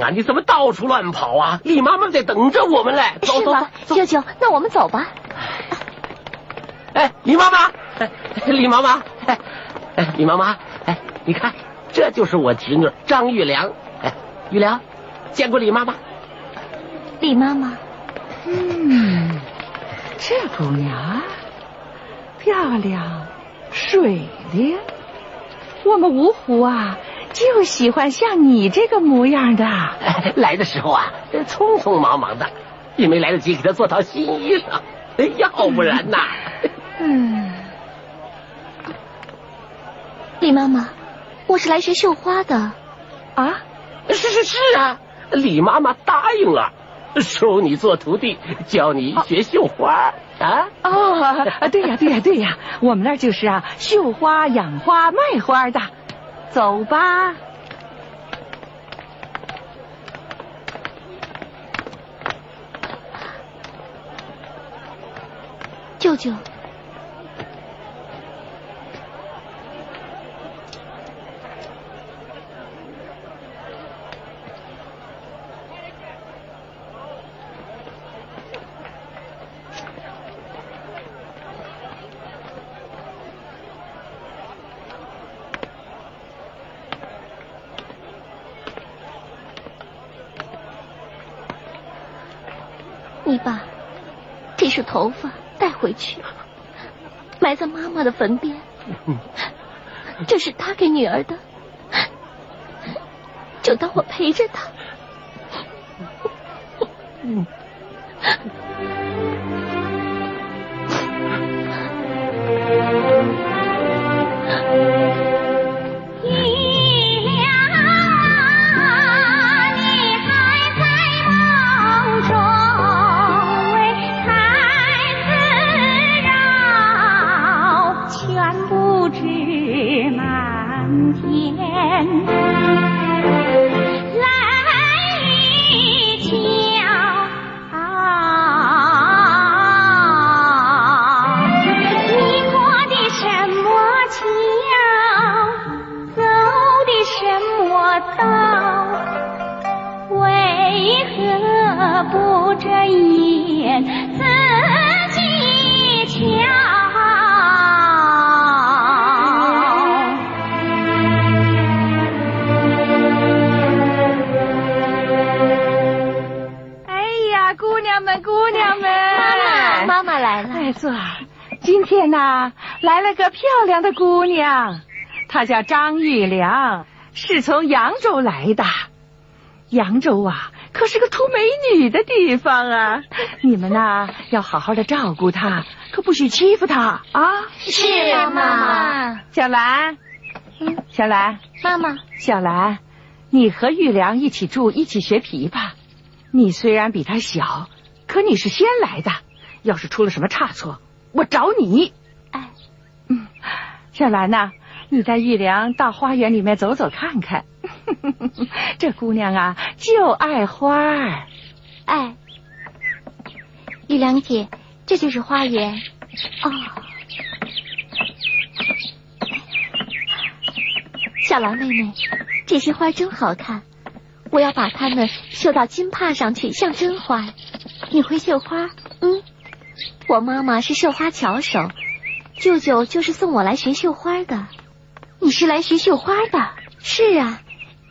娘啊，你怎么到处乱跑啊？李妈妈在等着我们嘞。走走走，舅舅，那我们走吧。哎，李妈妈，哎李妈妈，哎，李妈妈，哎，你看，这就是我侄女张玉良。哎，玉良，见过李妈妈。李妈妈，嗯，这姑娘漂亮、水灵，我们芜湖啊。就喜欢像你这个模样的。来的时候啊，匆匆忙忙的，也没来得及给他做套新衣裳。要不然呐，嗯，李妈妈，我是来学绣花的。啊，是是是啊，李妈妈答应了，收你做徒弟，教你学绣花啊。哦，对呀对呀对呀，我们那就是啊，绣花、养花、卖花的。走吧，舅舅。你把这束头发带回去，埋在妈妈的坟边。这是他给女儿的，就当我陪着道，为何不睁眼自己瞧？哎呀，姑娘们，姑娘们，妈妈，妈妈来了。哎，坐。今天呢、来了个漂亮的姑娘，她叫张玉良。是从扬州来的。扬州啊，可是个出美女的地方啊！你们呐，要好好的照顾她，可不许欺负她啊！是妈妈。小兰，嗯小兰，妈妈，小兰，你和玉良一起住，一起学琵琶。你虽然比他小，可你是先来的，要是出了什么差错。我找你，哎，嗯，小兰呐，你带玉良到花园里面走走看看。这姑娘啊，就爱花儿。哎，玉良姐，这就是花园。哦，小兰妹妹，这些花真好看，我要把它们绣到金帕上去，像真花。你会绣花？嗯。我妈妈是绣花巧手，舅舅就是送我来学绣花的。你是来学绣花的？是啊，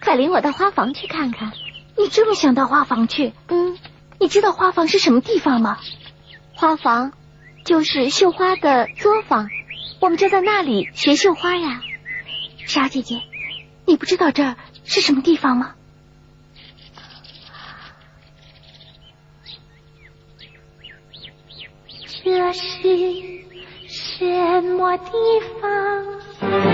快领我到花房去看看。你这么想到花房去？嗯，你知道花房是什么地方吗？花房就是绣花的作坊，我们就在那里学绣花呀。傻姐姐，你不知道这儿是什么地方吗？这是什么地方？